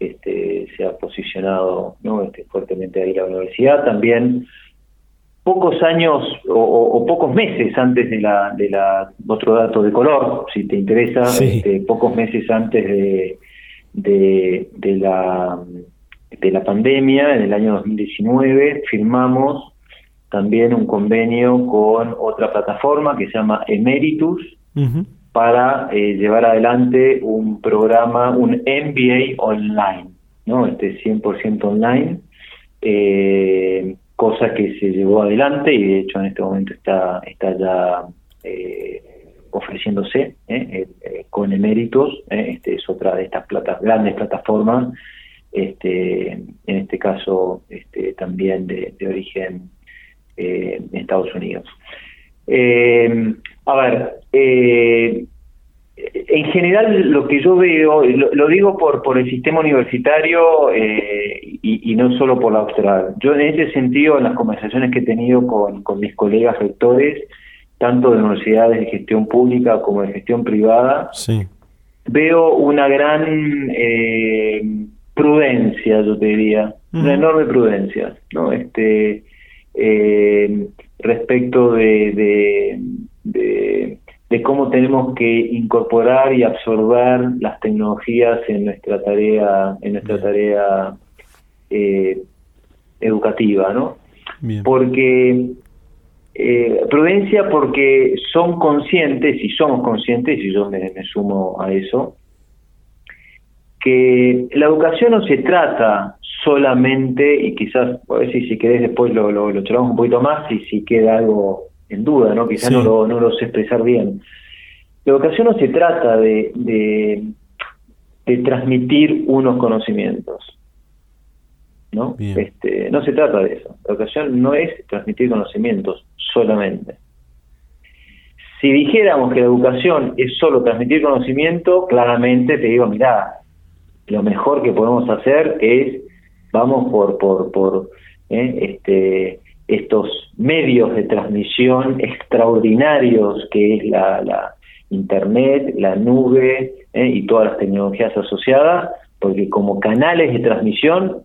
este, se ha posicionado ¿no? este, fuertemente ahí la universidad. También pocos años o, pocos meses antes de la, de la, otro dato de color, si te interesa, este, pocos meses antes de de, de, la, de la pandemia, en el año 2019, firmamos también un convenio con otra plataforma que se llama Emeritus para eh, llevar adelante un programa, un MBA online, ¿no? Este 100% online, eh, cosa que se llevó adelante y de hecho en este momento está, está ya eh, ofreciéndose ¿eh? Eh, con eméritos, ¿eh? este es otra de estas plata, grandes plataformas, este, en este caso este, también de, origen en Estados Unidos. a ver, en general lo que yo veo, lo, digo por, por el sistema universitario y, no solo por la austral. Yo en ese sentido, en las conversaciones que he tenido con, con mis colegas rectores, tanto de universidades de gestión pública como de gestión privada, veo una gran eh, prudencia, yo te diría, una enorme prudencia, ¿no? Este, eh, respecto de, de, de cómo tenemos que incorporar y absorber las tecnologías en nuestra tarea, en nuestra tarea eh, educativa, ¿no? Porque eh, prudencia porque son conscientes y somos conscientes y yo me, sumo a eso que la educación no se trata solamente y quizás a ver si si querés después lo, lo, lo charlamos un poquito más y si queda algo en duda, ¿no? Quizás no, lo, no lo sé expresar bien. La educación no se trata de, de, transmitir unos conocimientos, ¿no? Este, no se trata de eso. La educación no es transmitir conocimientos solamente. Si dijéramos que la educación es solo transmitir conocimiento, claramente te digo, mira, lo mejor que podemos hacer es, vamos por, por, por ¿eh? este, estos medios de transmisión extraordinarios que es la, Internet, la nube ¿eh? y todas las tecnologías asociadas, porque como canales de transmisión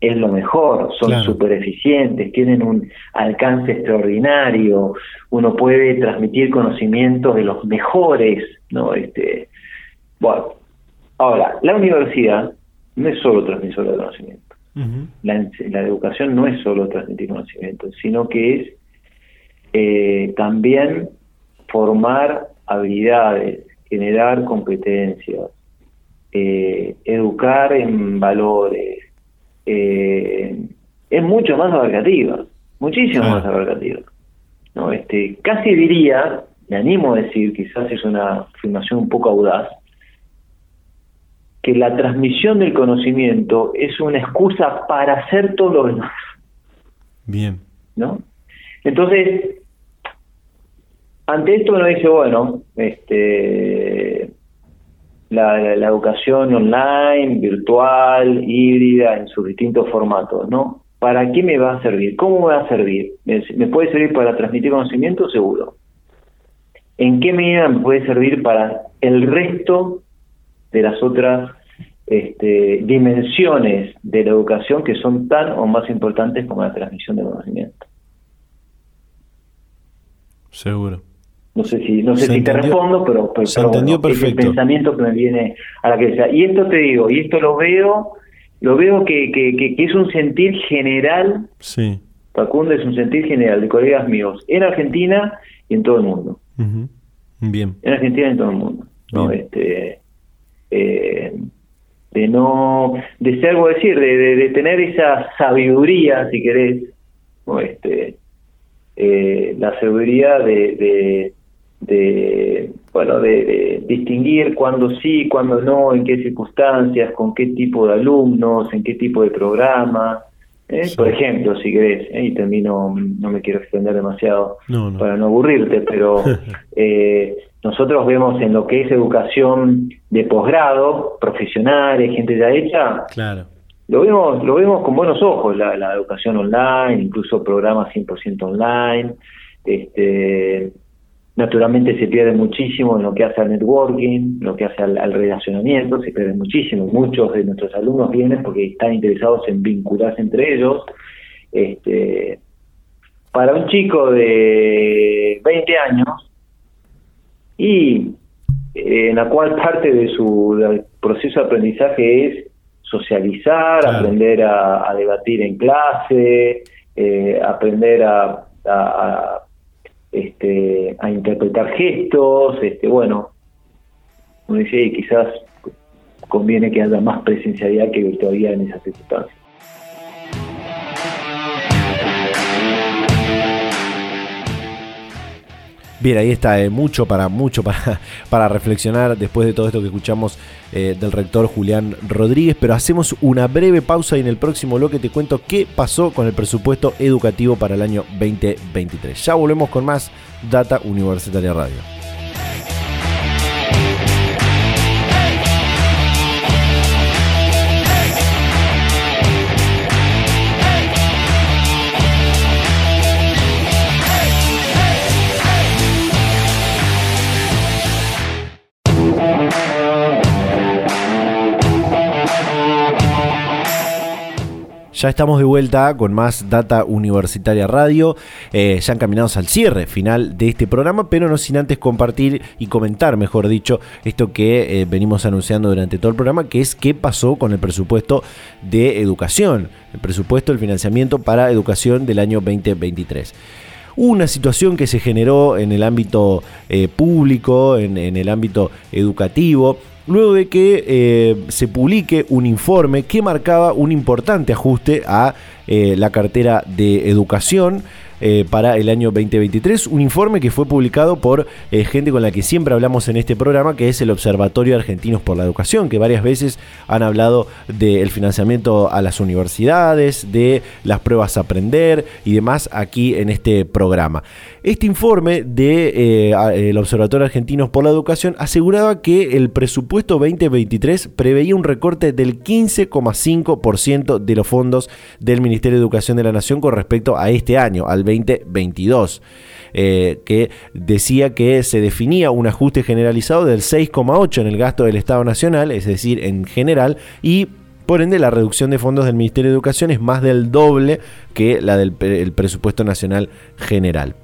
es lo mejor, son súper eficientes, tienen un alcance extraordinario, uno puede transmitir conocimientos de los mejores, ¿no? Este, bueno, ahora, la universidad no es solo transmisor de conocimiento la, educación no es solo transmitir conocimiento, sino que es eh, también formar habilidades, generar competencias, eh, educar en valores. Eh, es mucho más abarcativa, muchísimo más abarcativa. ¿no? Este, casi diría, me animo a decir, quizás es una afirmación un poco audaz, que la transmisión del conocimiento es una excusa para hacer todo lo demás. Bien. ¿No? Entonces, ante esto uno dice, bueno, este, la, educación online, virtual, híbrida, en sus distintos formatos, ¿no? ¿Para qué me va a servir? ¿Cómo me va a servir? ¿Me puede servir para transmitir conocimiento? Seguro. ¿En qué medida me puede servir para el resto de las otras este, dimensiones de la educación que son tan o más importantes como la transmisión de conocimiento. Seguro. No sé si no sé si te respondo, pero, pero, se entendió perfecto. el pensamiento que me viene a la cabeza. Y esto te digo, y esto lo veo, lo veo que, que, que, es un sentir general. Sí. Facundo es un sentir general de colegas míos en Argentina y en todo el mundo. Bien. En Argentina y en todo el mundo. ¿no? Este, eh, de no, de ser, algo decir, de, de, tener esa sabiduría, si querés, este, eh, la sabiduría de, de, bueno, de, distinguir cuándo sí, cuándo no, en qué circunstancias, con qué tipo de alumnos, en qué tipo de programa. ¿eh? Por ejemplo, si querés, ¿eh? y termino, no me quiero extender demasiado para no aburrirte, pero eh, nosotros vemos en lo que es educación de posgrado, profesionales, gente ya hecha, claro. lo vemos lo vemos con buenos ojos, la, educación online, incluso programas 100% online. Este, naturalmente se pierde muchísimo en lo que hace al networking, lo que hace al, relacionamiento, se pierde muchísimo. Muchos de nuestros alumnos vienen porque están interesados en vincularse entre ellos. Este, para un chico de 20 años, y eh, en la cual parte de su proceso de aprendizaje es socializar, aprender a, debatir en clase, eh, aprender a, este, a interpretar gestos, este, bueno, uno dice, quizás conviene que haya más presencialidad que virtualidad en esas circunstancias. Bien, ahí está, eh, mucho para mucho para, para reflexionar después de todo esto que escuchamos eh, del rector Julián Rodríguez, pero hacemos una breve pausa y en el próximo bloque te cuento qué pasó con el presupuesto educativo para el año 2023. Ya volvemos con más Data Universitaria Radio. Ya estamos de vuelta con más Data Universitaria Radio, eh, ya encaminados al cierre final de este programa, pero no sin antes compartir y comentar, mejor dicho, esto que eh, venimos anunciando durante todo el programa, que es qué pasó con el presupuesto de educación, el presupuesto del financiamiento para educación del año 2023 una situación que se generó en el ámbito eh, público, en, el ámbito educativo, luego de que eh, se publique un informe que marcaba un importante ajuste a eh, la cartera de educación eh, para el año 2023. Un informe que fue publicado por eh, gente con la que siempre hablamos en este programa, que es el Observatorio Argentinos por la Educación, que varias veces han hablado del financiamiento a las universidades, de las pruebas a aprender y demás aquí en este programa. Este informe del de, eh, Observatorio Argentinos por la Educación aseguraba que el presupuesto 2023 preveía un recorte del 15,5% de los fondos del Ministerio de Educación de la Nación con respecto a este año, al 2022. Eh, que decía que se definía un ajuste generalizado del 6,8 en el gasto del Estado Nacional, es decir, en general, y por ende, la reducción de fondos del Ministerio de Educación es más del doble que la del presupuesto nacional general.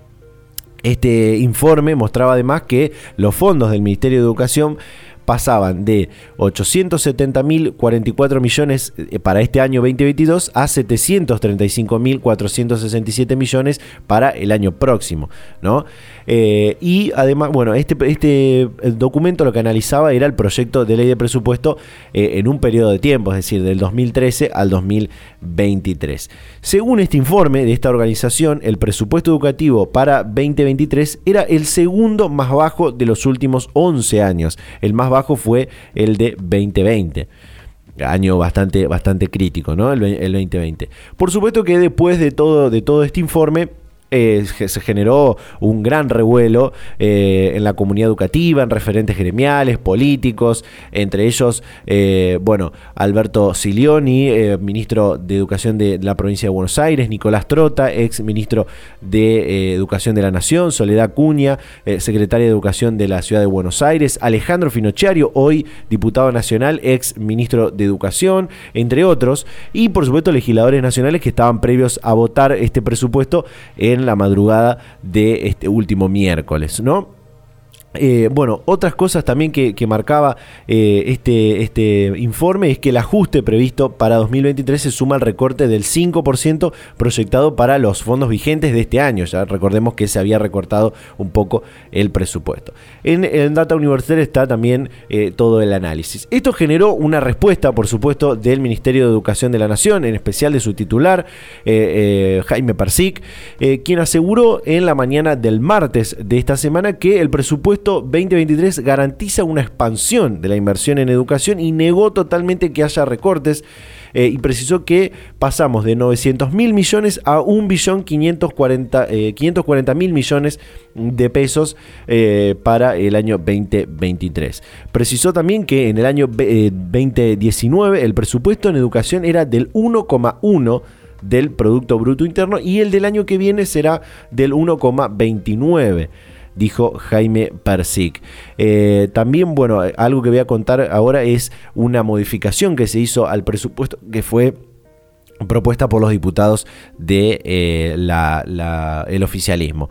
Este informe mostraba además que los fondos del Ministerio de Educación pasaban de 870.044 millones eh, para este año 2022 a 735.467 millones para el año próximo, ¿no? Eh, y además, bueno, este, este documento lo que analizaba era el proyecto de ley de presupuesto eh, en un periodo de tiempo, es decir, del 2013 al 2023. Según este informe de esta organización, el presupuesto educativo para 2023 era el segundo más bajo de los últimos 11 años. El más bajo fue el de 2020 año bastante, bastante crítico, ¿no? El, el, 2020. Por supuesto que después de todo, de todo este informe, eh, se generó un gran revuelo eh, en la comunidad educativa, en referentes gremiales, políticos, entre ellos, eh, bueno, Alberto Silioni, ministro de Educación de la provincia de Buenos Aires, Nicolás Trota, ex ministro de Educación de la Nación, Soledad Cuña, secretaria de Educación de la Ciudad de Buenos Aires, Alejandro Finochiario, hoy diputado nacional, ex ministro de Educación, entre otros, y por supuesto legisladores nacionales que estaban previos a votar este presupuesto en la madrugada de este último miércoles, ¿no? Eh, bueno, otras cosas también que, marcaba eh, este, este informe es que el ajuste previsto para 2023 se suma al recorte del 5% proyectado para los fondos vigentes de este año. Ya recordemos que se había recortado un poco el presupuesto. En, Data Universitaria está también eh, todo el análisis. Esto generó una respuesta, por supuesto, del Ministerio de Educación de la Nación, en especial de su titular, Jaime Parsic, quien aseguró en la mañana del martes de esta semana que el presupuesto 2023 garantiza una expansión de la inversión en educación y negó totalmente que haya recortes. Eh, y precisó que pasamos de 900 mil millones a 1.540.000 eh, mil millones de pesos eh, para el año 2023. Precisó también que en el año 2019 el presupuesto en educación era del 1,1 del Producto Bruto Interno y el del año que viene será del 1,29 dijo Jaime Persic. Eh, también, bueno, algo que voy a contar ahora es una modificación que se hizo al presupuesto que fue propuesta por los diputados del de, eh, el oficialismo.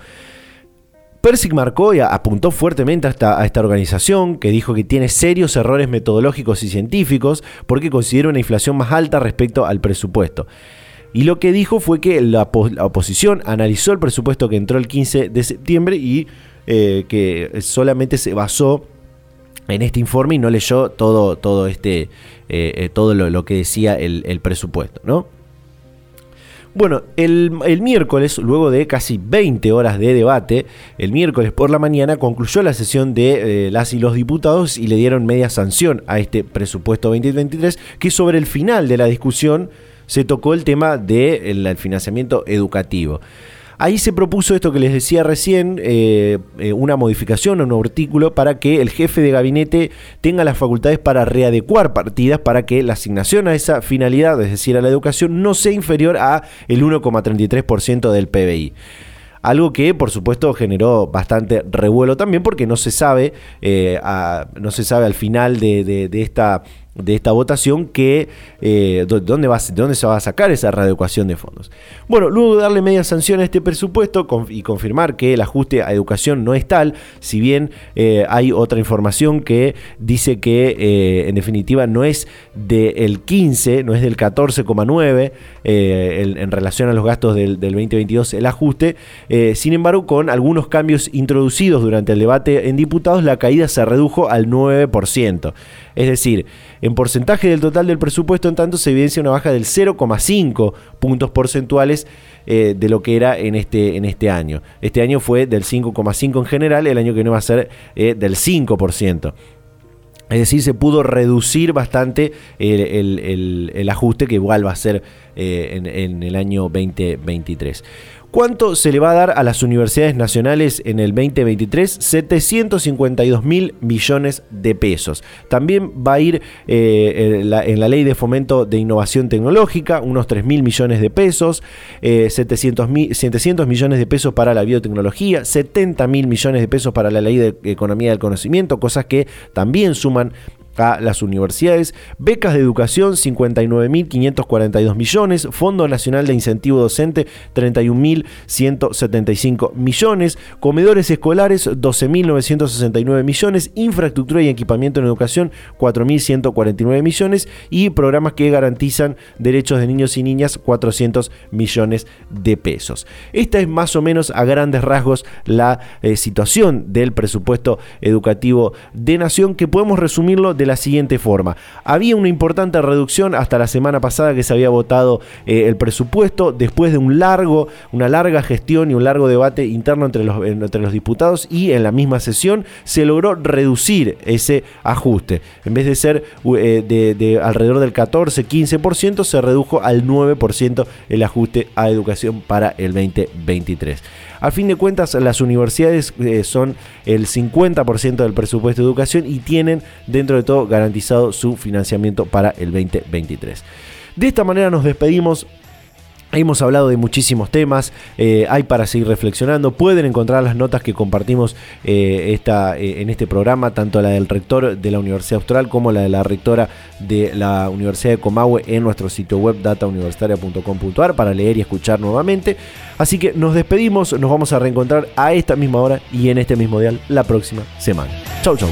Persic marcó y apuntó fuertemente a esta, organización que dijo que tiene serios errores metodológicos y científicos porque considera una inflación más alta respecto al presupuesto. Y lo que dijo fue que la, la oposición analizó el presupuesto que entró el 15 de septiembre y eh, que solamente se basó en este informe y no leyó todo, todo, este, eh, eh, todo lo, que decía el, presupuesto, ¿no? Bueno, el, miércoles, luego de casi 20 horas de debate, el miércoles por la mañana concluyó la sesión de las y los diputados y le dieron media sanción a este presupuesto 2023, que sobre el final de la discusión se tocó el tema del financiamiento educativo. Ahí se propuso esto que les decía recién, eh, eh, una modificación a un artículo para que el jefe de gabinete tenga las facultades para readecuar partidas para que la asignación a esa finalidad, es decir, a la educación, no sea inferior a el 1,33% del PBI. Algo que, por supuesto, generó bastante revuelo también porque no se sabe, eh, no se sabe al final de, esta de esta votación que eh, ¿dónde, va, dónde se va a sacar esa readecuación de fondos. Bueno, luego de darle media sanción a este presupuesto y confirmar que el ajuste a educación no es tal, si bien eh, hay otra información que dice que eh, en definitiva no es del 15, no es del 14,9 en relación a los gastos del, del 2022 el ajuste, sin embargo con algunos cambios introducidos durante el debate en diputados la caída se redujo al 9%. Es decir, en porcentaje del total del presupuesto, en tanto, se evidencia una baja del 0,5 puntos porcentuales eh, de lo que era en este, en este año. Este año fue del 5,5 en general, el año que no va a ser eh, del 5%. Es decir, se pudo reducir bastante el, ajuste que igual va a ser eh, en, en, el año 2023. ¿Cuánto se le va a dar a las universidades nacionales en el 2023? 752 mil millones de pesos. También va a ir eh, en, la, ley de fomento de innovación tecnológica unos 3 mil millones de pesos, 700, eh, 700 millones de pesos para la biotecnología, 70 mil millones de pesos para la ley de economía del conocimiento, cosas que también suman a las universidades, becas de educación 59.542 millones, Fondo Nacional de Incentivo Docente 31.175 millones, comedores escolares 12.969 millones, infraestructura y equipamiento en educación 4.149 millones. Y programas que garantizan derechos de niños y niñas 400 millones de pesos. Esta es más o menos a grandes rasgos la eh, situación del presupuesto educativo de nación que podemos resumirlo de de la siguiente forma. Había una importante reducción hasta la semana pasada que se había votado eh, el presupuesto después de un largo, una larga gestión y un largo debate interno entre los, entre los diputados y en la misma sesión se logró reducir ese ajuste. En vez de ser eh, de, de, alrededor del 14-15%, se redujo al 9% el ajuste a educación para el 2023. A fin de cuentas, las universidades eh, son el 50% del presupuesto de educación y tienen dentro de todo garantizado su financiamiento para el 2023. De esta manera nos despedimos. Hemos hablado de muchísimos temas, eh, hay para seguir reflexionando. Pueden encontrar las notas que compartimos eh, esta, en este programa, tanto la del rector de la Universidad Austral como la de la rectora de la Universidad de Comahue en nuestro sitio web datauniversitaria.com.ar para leer y escuchar nuevamente. Así que nos despedimos, nos vamos a reencontrar a esta misma hora y en este mismo dial la próxima semana. Chau, chau.